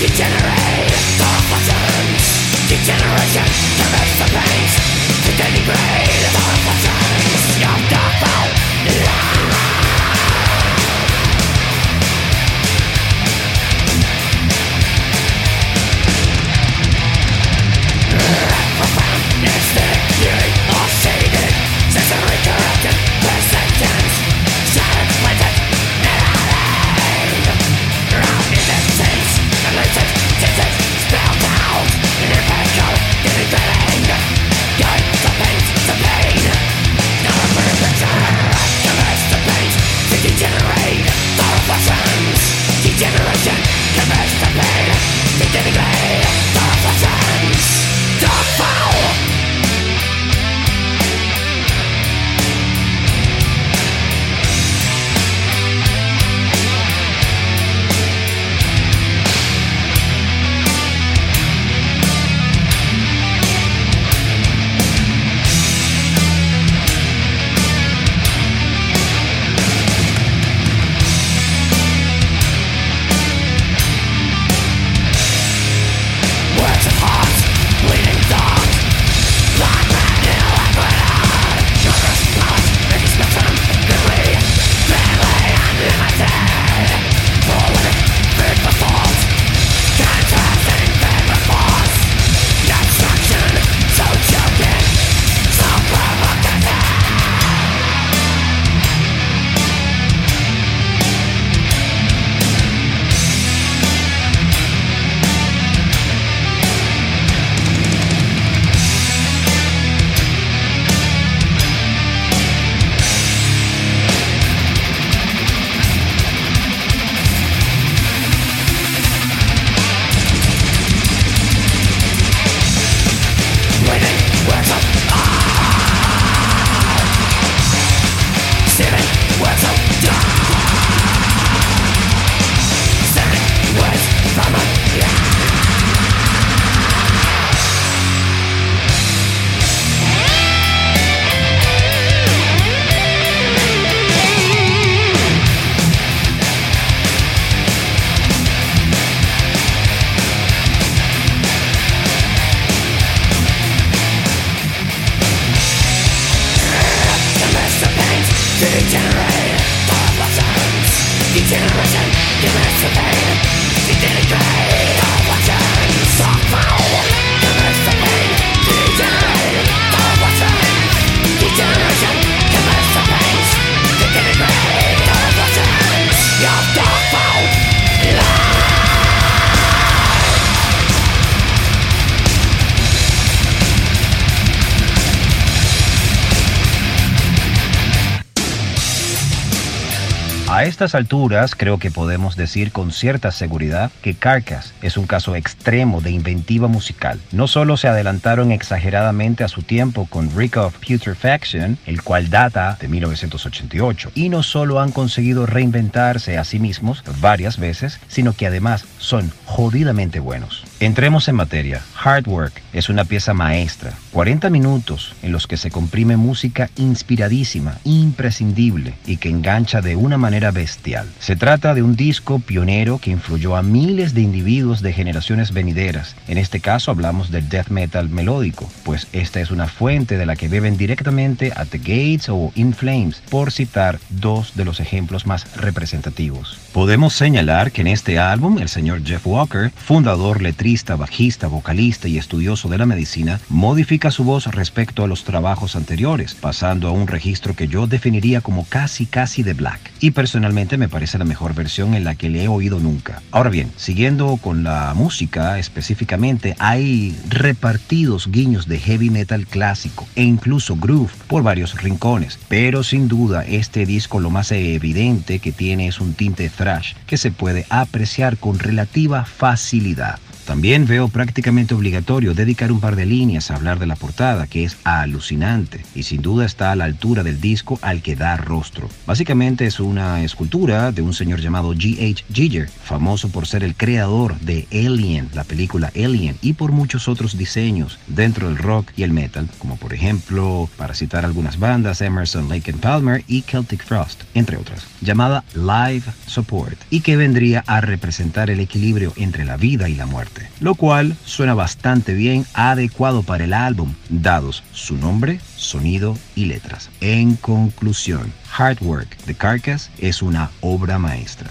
Degenerate the fortunes Degeneration commits the pains To denigrate the fortunes of the estas alturas creo que podemos decir con cierta seguridad que Carcass es un caso extremo de inventiva musical. No solo se adelantaron exageradamente a su tiempo con Rick of Putrefaction, el cual data de 1988, y no solo han conseguido reinventarse a sí mismos varias veces, sino que además son jodidamente buenos. Entremos en materia. Hard Work es una pieza maestra. 40 minutos en los que se comprime música inspiradísima, imprescindible y que engancha de una manera bestial. Se trata de un disco pionero que influyó a miles de individuos de generaciones venideras. En este caso hablamos del death metal melódico, pues esta es una fuente de la que beben directamente a The Gates o In Flames, por citar dos de los ejemplos más representativos. Podemos señalar que en este álbum el señor Jeff Walker, fundador letrista bajista, vocalista y estudioso de la medicina, modifica su voz respecto a los trabajos anteriores, pasando a un registro que yo definiría como casi casi de black. Y personalmente me parece la mejor versión en la que le he oído nunca. Ahora bien, siguiendo con la música específicamente, hay repartidos guiños de heavy metal clásico e incluso groove por varios rincones, pero sin duda este disco lo más evidente que tiene es un tinte thrash que se puede apreciar con relativa facilidad. También veo prácticamente obligatorio dedicar un par de líneas a hablar de la portada, que es alucinante y sin duda está a la altura del disco al que da rostro. Básicamente es una escultura de un señor llamado G.H. Giger, famoso por ser el creador de Alien, la película Alien, y por muchos otros diseños dentro del rock y el metal, como por ejemplo, para citar algunas bandas, Emerson, Lake and Palmer y Celtic Frost, entre otras, llamada Live Support, y que vendría a representar el equilibrio entre la vida y la muerte lo cual suena bastante bien adecuado para el álbum, dados su nombre, sonido y letras. En conclusión, Hard Work de Carcass es una obra maestra.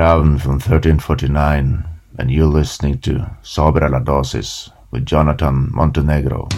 Is from 1349, and you're listening to Sobre la Dosis with Jonathan Montenegro.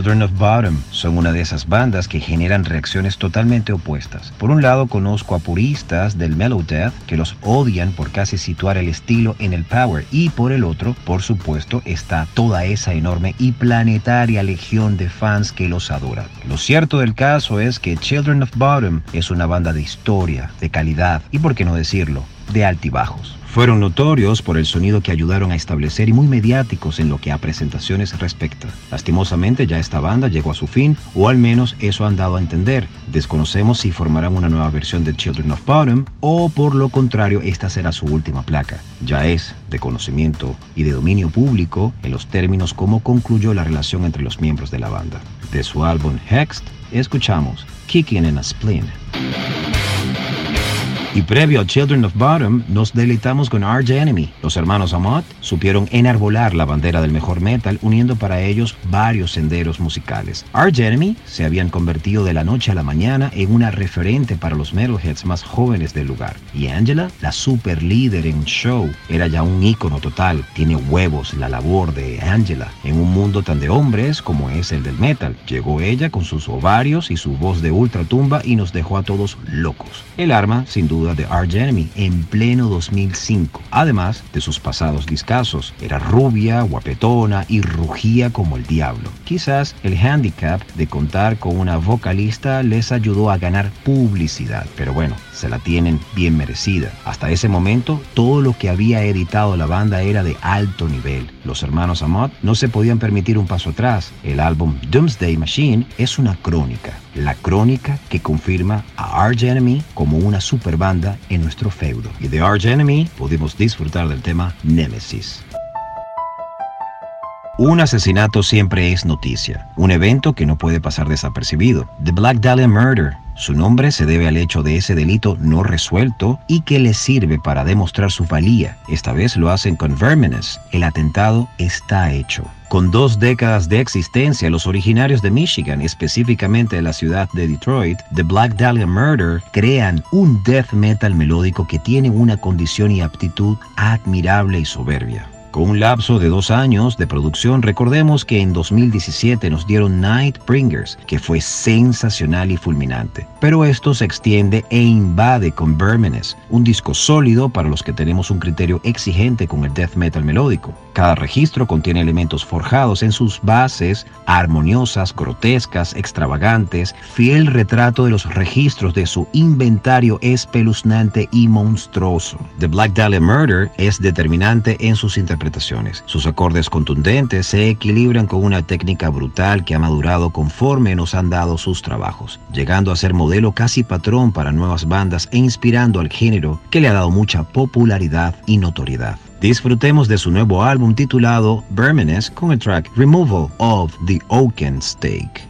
Children of Bottom son una de esas bandas que generan reacciones totalmente opuestas. Por un lado conozco a puristas del mellow death que los odian por casi situar el estilo en el power y por el otro, por supuesto, está toda esa enorme y planetaria legión de fans que los adoran. Lo cierto del caso es que Children of Bottom es una banda de historia, de calidad y, por qué no decirlo, de altibajos. Fueron notorios por el sonido que ayudaron a establecer y muy mediáticos en lo que a presentaciones respecta. Lastimosamente ya esta banda llegó a su fin, o al menos eso han dado a entender. Desconocemos si formarán una nueva versión de Children of Bottom o por lo contrario esta será su última placa. Ya es de conocimiento y de dominio público en los términos como concluyó la relación entre los miembros de la banda. De su álbum Hext, escuchamos Kicking in a Spleen. Y previo a Children of Bottom, nos deleitamos con Arch Enemy. Los hermanos Amott supieron enarbolar la bandera del mejor metal, uniendo para ellos varios senderos musicales. Arch Enemy se habían convertido de la noche a la mañana en una referente para los metalheads más jóvenes del lugar. Y Angela, la super líder en show, era ya un ícono total. Tiene huevos la labor de Angela en un mundo tan de hombres como es el del metal. Llegó ella con sus ovarios y su voz de ultratumba y nos dejó a todos locos. El arma, sin duda, de Arch Enemy en pleno 2005, además de sus pasados discasos. Era rubia, guapetona y rugía como el diablo. Quizás el handicap de contar con una vocalista les ayudó a ganar publicidad, pero bueno, se la tienen bien merecida. Hasta ese momento, todo lo que había editado la banda era de alto nivel. Los hermanos Amott no se podían permitir un paso atrás. El álbum Doomsday Machine es una crónica, la crónica que confirma a Arch Enemy como una super en nuestro feudo. Y de Arch Enemy podemos disfrutar del tema Nemesis. Un asesinato siempre es noticia, un evento que no puede pasar desapercibido. The Black Dahlia Murder. Su nombre se debe al hecho de ese delito no resuelto y que le sirve para demostrar su valía. Esta vez lo hacen con Vermenes. El atentado está hecho. Con dos décadas de existencia, los originarios de Michigan, específicamente de la ciudad de Detroit, The Black Dahlia Murder, crean un death metal melódico que tiene una condición y aptitud admirable y soberbia. Con un lapso de dos años de producción, recordemos que en 2017 nos dieron Nightbringers, que fue sensacional y fulminante. Pero esto se extiende e invade con Vermenes, un disco sólido para los que tenemos un criterio exigente con el death metal melódico. Cada registro contiene elementos forjados en sus bases, armoniosas, grotescas, extravagantes, fiel retrato de los registros de su inventario espeluznante y monstruoso. The Black Dahlia Murder es determinante en sus interpretaciones. Sus acordes contundentes se equilibran con una técnica brutal que ha madurado conforme nos han dado sus trabajos, llegando a ser modelo casi patrón para nuevas bandas e inspirando al género que le ha dado mucha popularidad y notoriedad. Disfrutemos de su nuevo álbum titulado Vermenes con el track Removal of the Oaken Stake.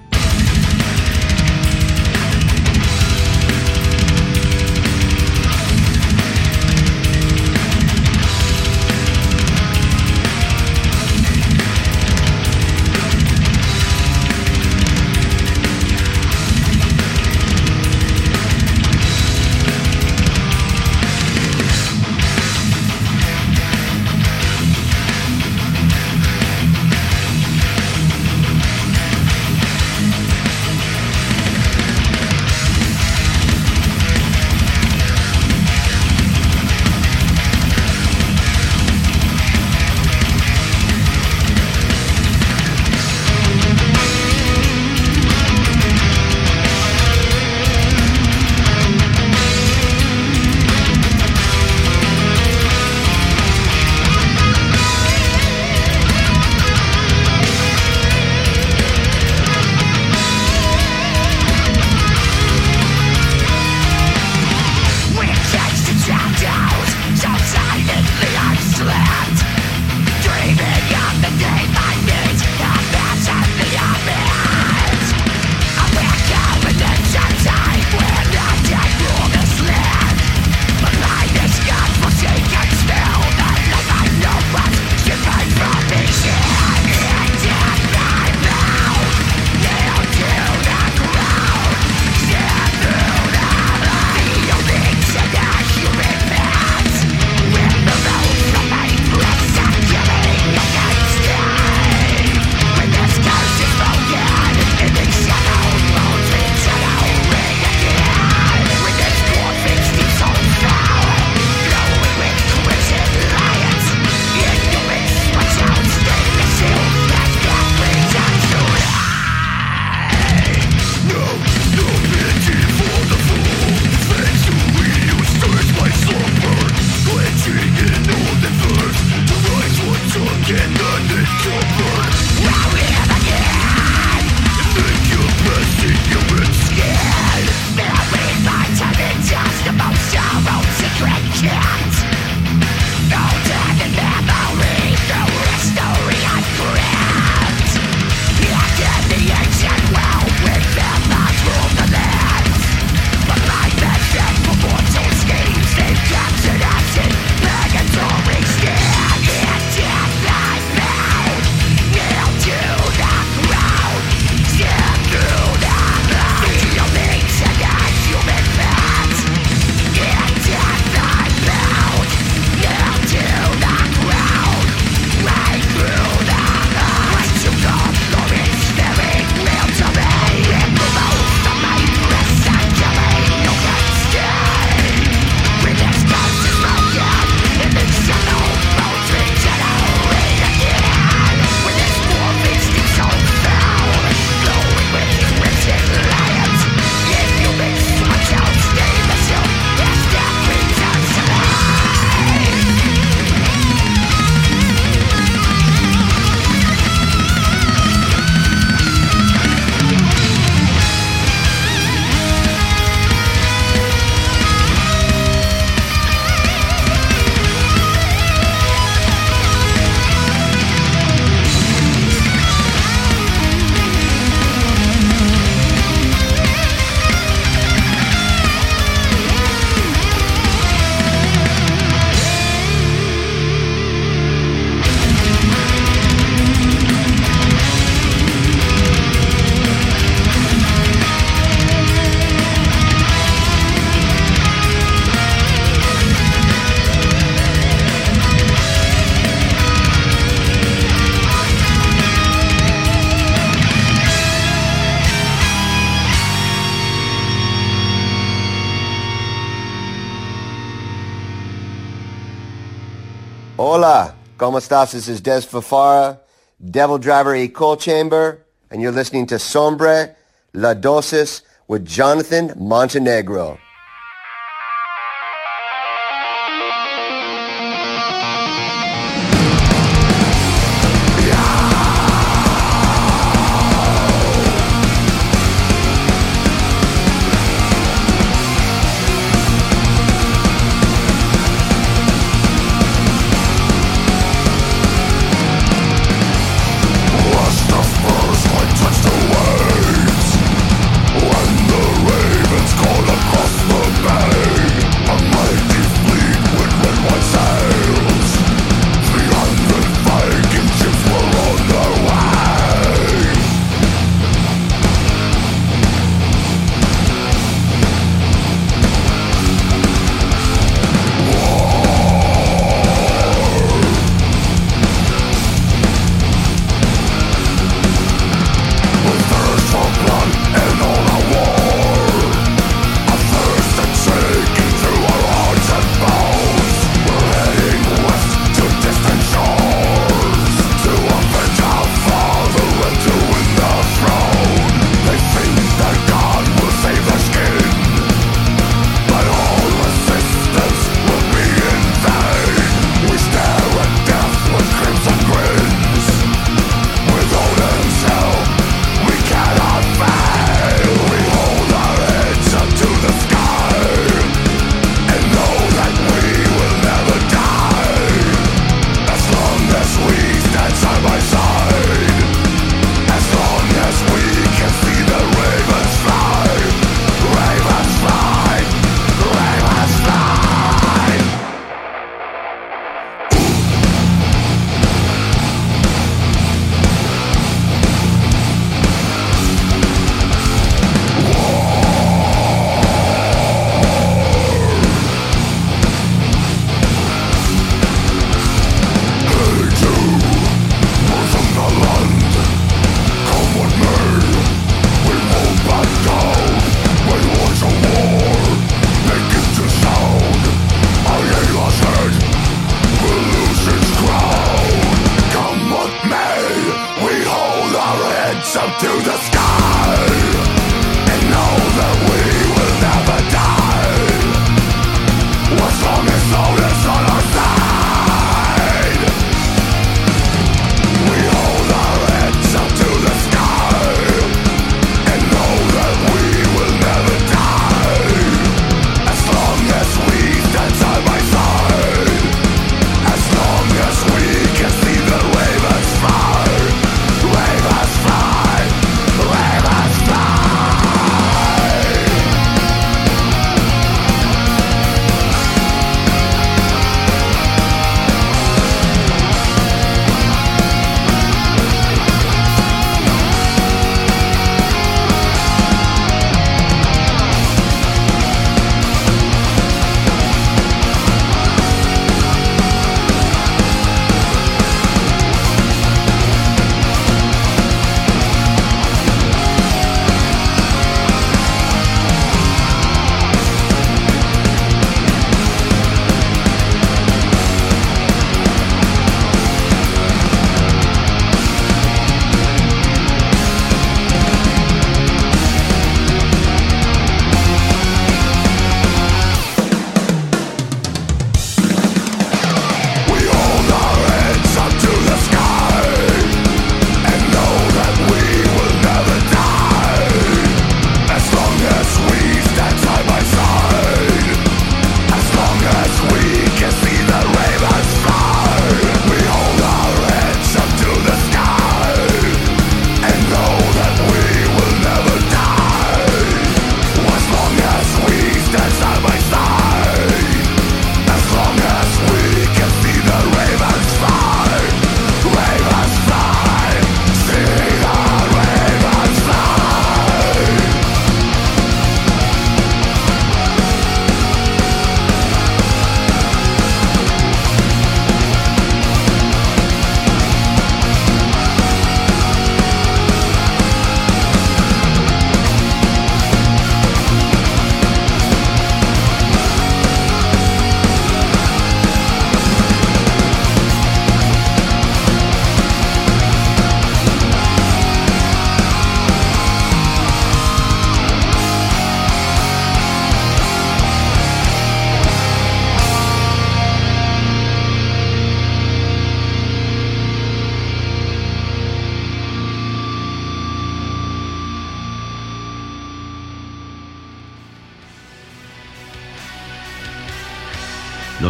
This is Des Fafara, Devil Driver E. Coal Chamber, and you're listening to Sombre La Dosis with Jonathan Montenegro.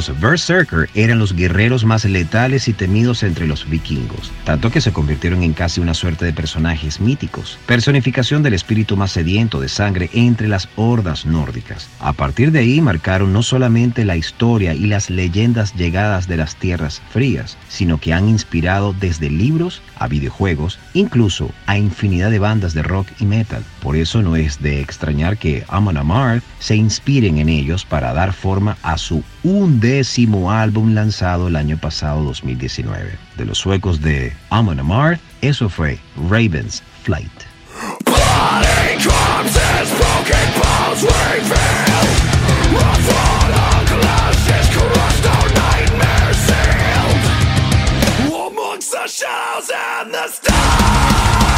Los Berserker eran los guerreros más letales y temidos entre los vikingos, tanto que se convirtieron en casi una suerte de personajes míticos, personificación del espíritu más sediento de sangre entre las hordas nórdicas. A partir de ahí marcaron no solamente la historia y las leyendas llegadas de las tierras frías, sino que han inspirado desde libros a videojuegos, incluso a infinidad de bandas de rock y metal. Por eso no es de extrañar que Amon Amarth se inspiren en ellos para dar forma a su undécimo álbum lanzado el año pasado 2019. De los suecos de Amon Amarth, eso fue Raven's Flight. Dying mother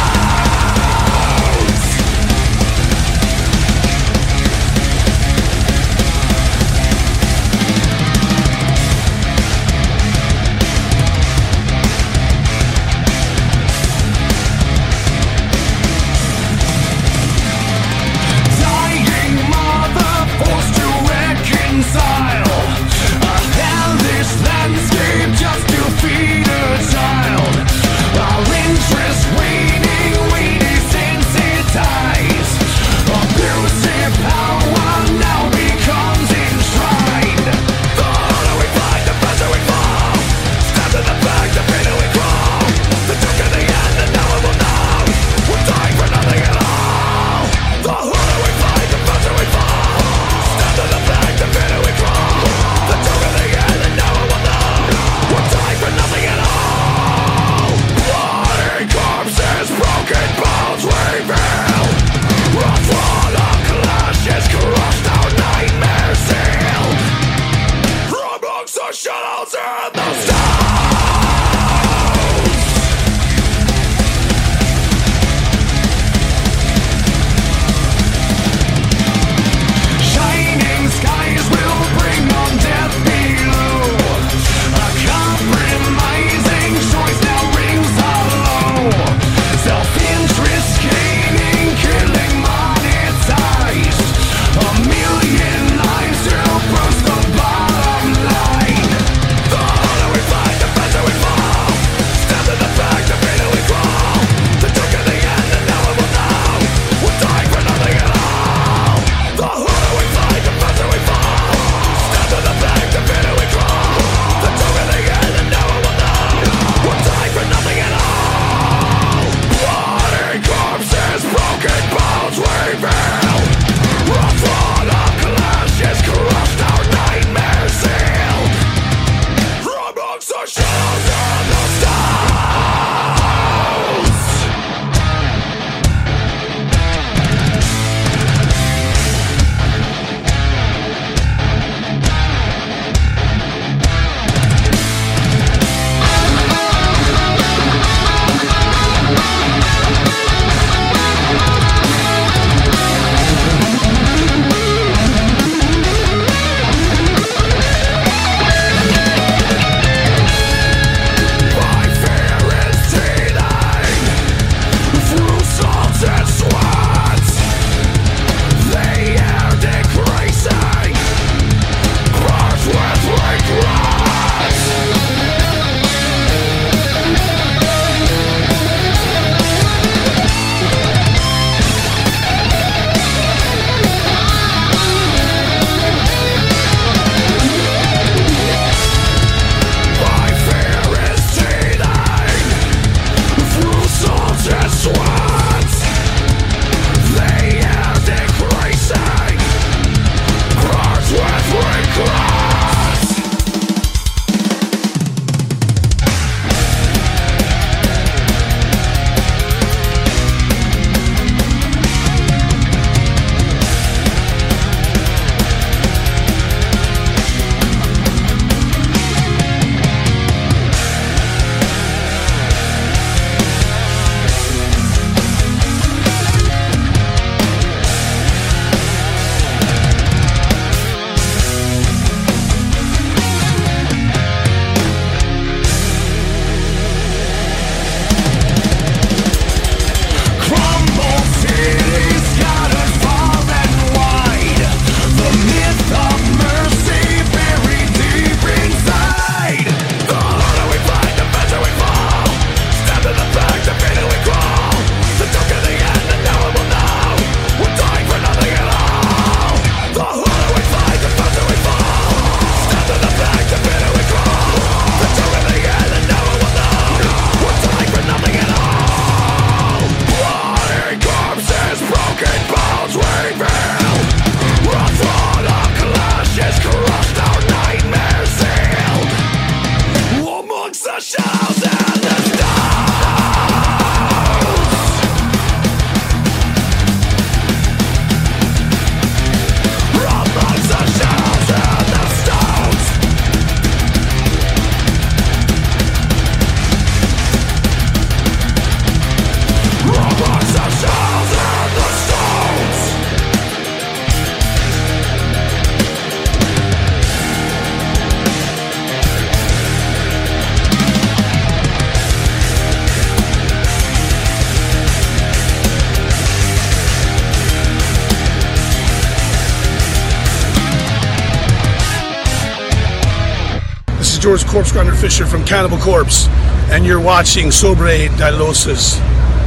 George Corpse Grinder Fisher from Cannibal Corpse, and you're watching Sobre Dilosis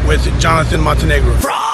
with Jonathan Montenegro.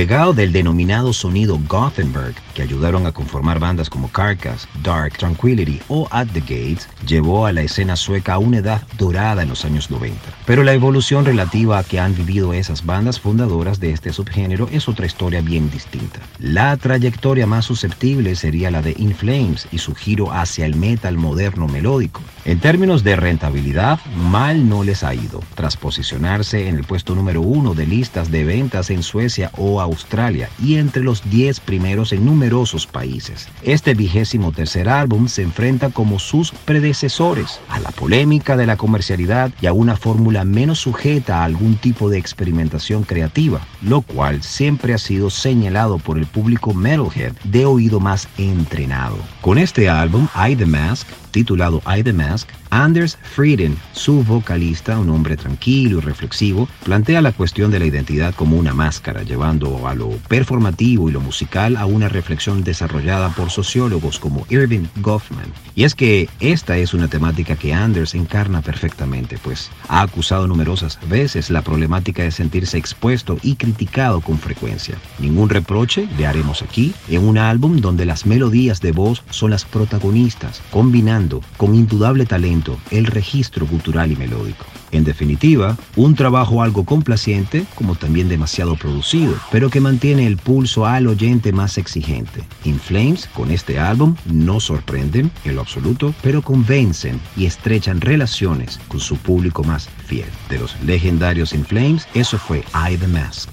Legado del denominado sonido Gothenburg, que ayudaron a conformar bandas como Carcass, Dark, Tranquility o At the Gates, llevó a la escena sueca a una edad dorada en los años 90. Pero la evolución relativa a que han vivido esas bandas fundadoras de este subgénero es otra historia bien distinta. La trayectoria más susceptible sería la de In Flames y su giro hacia el metal moderno melódico. En términos de rentabilidad, mal no les ha ido, tras posicionarse en el puesto número uno de listas de ventas en Suecia o Australia y entre los 10 primeros en numerosos países. Este vigésimo tercer álbum se enfrenta como sus predecesores a la polémica de la comercialidad y a una fórmula menos sujeta a algún tipo de experimentación creativa, lo cual siempre ha sido señalado por el público metalhead de oído más entrenado. Con este álbum, I The Mask, titulado I The Mask, Anders Frieden, su vocalista, un hombre tranquilo y reflexivo, plantea la cuestión de la identidad como una máscara, llevando a lo performativo y lo musical a una reflexión desarrollada por sociólogos como Irving Goffman. Y es que esta es una temática que Anders encarna perfectamente, pues ha acusado numerosas veces la problemática de sentirse expuesto y criticado con frecuencia. Ningún reproche le haremos aquí en un álbum donde las melodías de voz son las protagonistas, combinando con indudable talento el registro cultural y melódico. En definitiva, un trabajo algo complaciente, como también demasiado producido, pero que mantiene el pulso al oyente más exigente. In Flames, con este álbum, no sorprenden en lo absoluto, pero convencen y estrechan relaciones con su público más fiel. De los legendarios In Flames, eso fue I the Mask.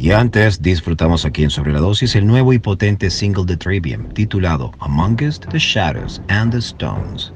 Y antes disfrutamos aquí en Sobre la Dosis el nuevo y potente single de Trivium titulado Amongst the Shadows and the Stones.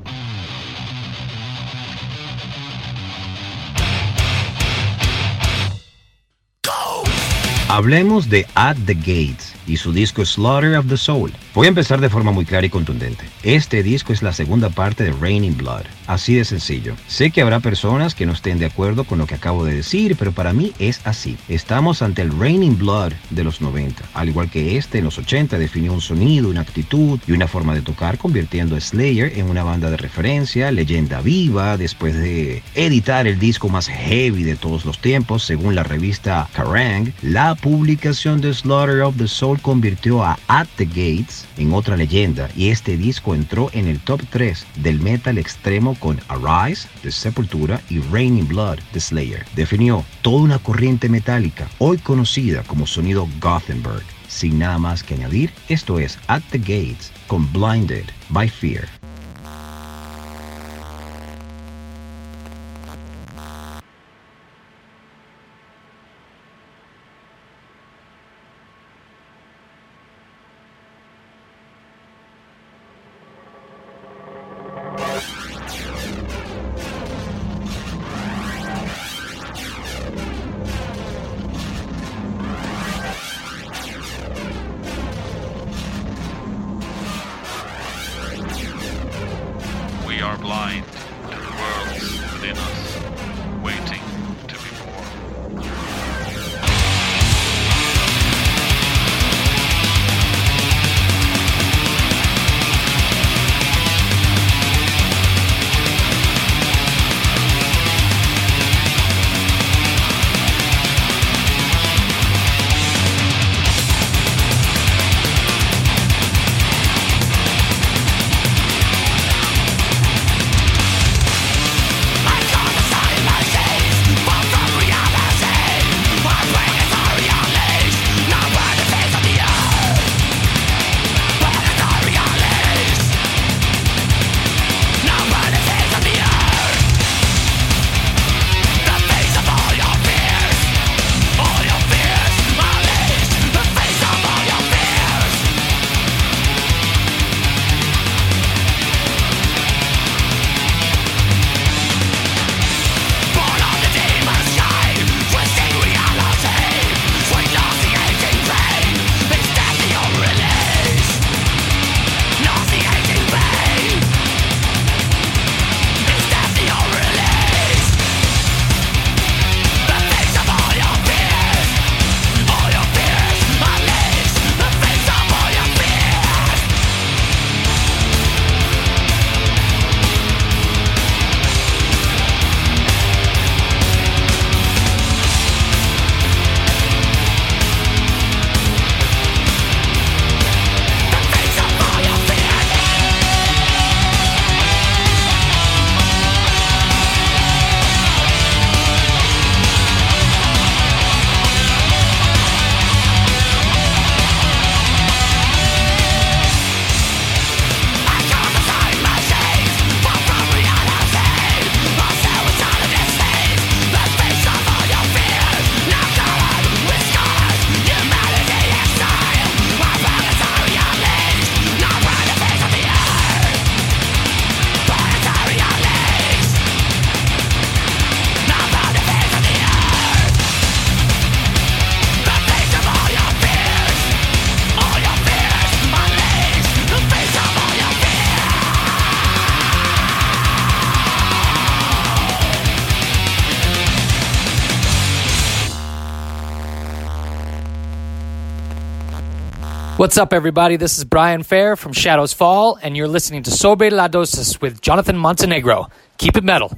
Hablemos de At the Gates y su disco Slaughter of the Soul. Voy a empezar de forma muy clara y contundente. Este disco es la segunda parte de Raining Blood. Así de sencillo. Sé que habrá personas que no estén de acuerdo con lo que acabo de decir, pero para mí es así. Estamos ante el Raining Blood de los 90. Al igual que este en los 80 definió un sonido, una actitud y una forma de tocar, convirtiendo a Slayer en una banda de referencia, leyenda viva, después de editar el disco más heavy de todos los tiempos, según la revista Kerrang, la publicación de Slaughter of the Soul convirtió a At the Gates en otra leyenda y este disco entró en el top 3 del metal extremo con Arise de Sepultura y Raining Blood de Slayer. Definió toda una corriente metálica, hoy conocida como sonido Gothenburg. Sin nada más que añadir, esto es At the Gates con Blinded by Fear. What's up, everybody? This is Brian Fair from Shadows Fall, and you're listening to Sobre la Dosis with Jonathan Montenegro. Keep it metal.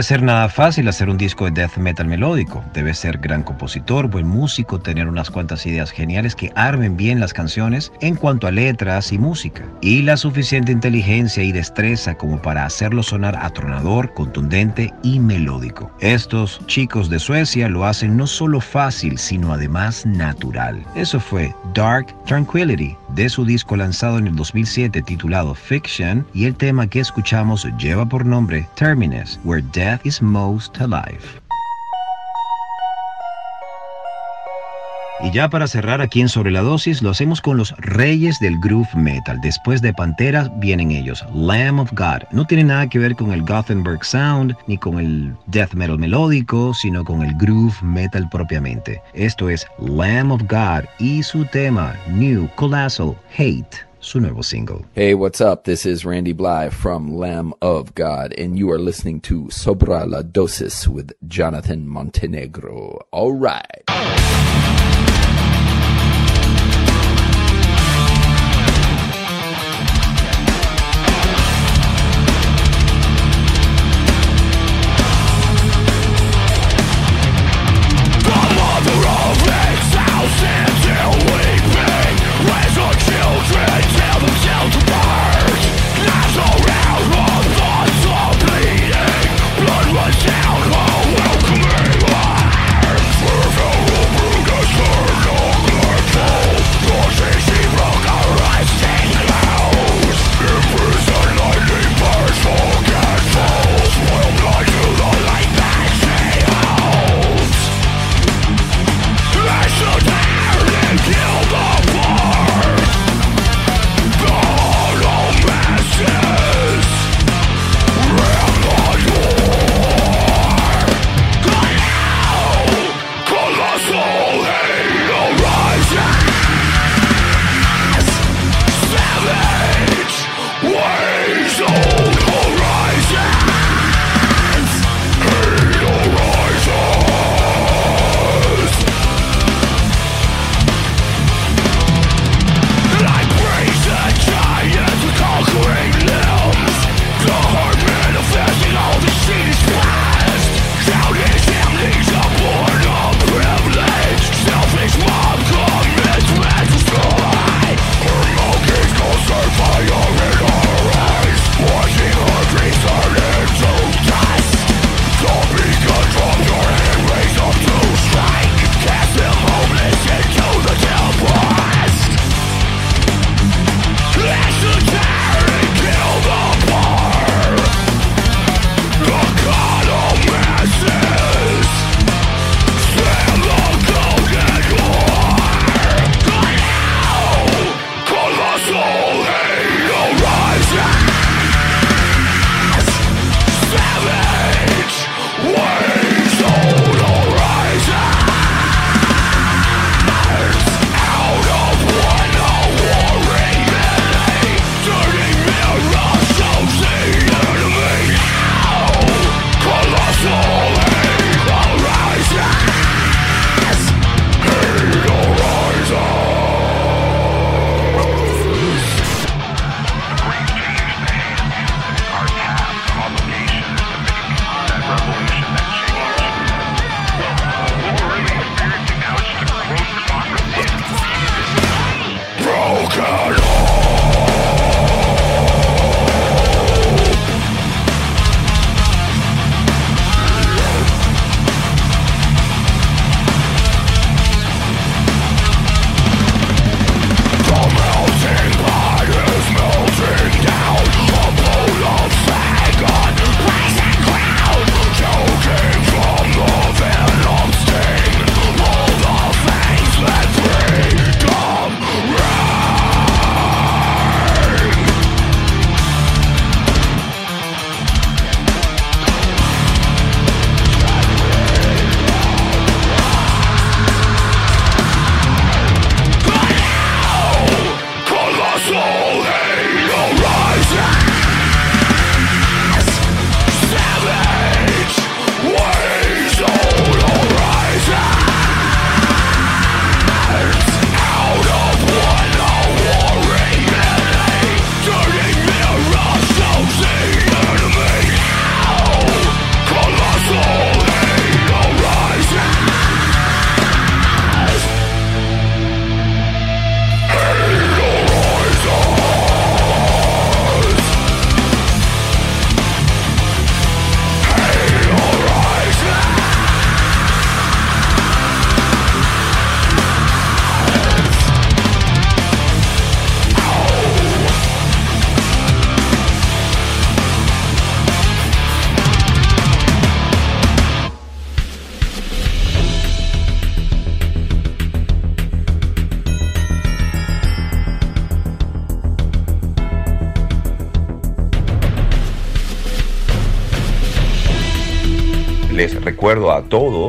Debe ser nada fácil hacer un disco de death metal melódico. Debe ser gran compositor, buen músico, tener unas cuantas ideas geniales que armen bien las canciones en cuanto a letras y música. Y la suficiente inteligencia y destreza como para hacerlo sonar atronador, contundente y melódico. Estos chicos de Suecia lo hacen no solo fácil, sino además natural. Eso fue Dark Tranquility de su disco lanzado en el 2007 titulado Fiction y el tema que escuchamos lleva por nombre Terminus, Where Death is Most Alive. Y ya para cerrar aquí en Sobre la Dosis, lo hacemos con los reyes del groove metal. Después de Pantera vienen ellos, Lamb of God. No tiene nada que ver con el Gothenburg Sound ni con el death metal melódico, sino con el groove metal propiamente. Esto es Lamb of God y su tema New Colossal Hate. Su nuevo single. Hey, what's up? This is Randy Bly from Lamb of God, and you are listening to Sobra la Dosis with Jonathan Montenegro. All right.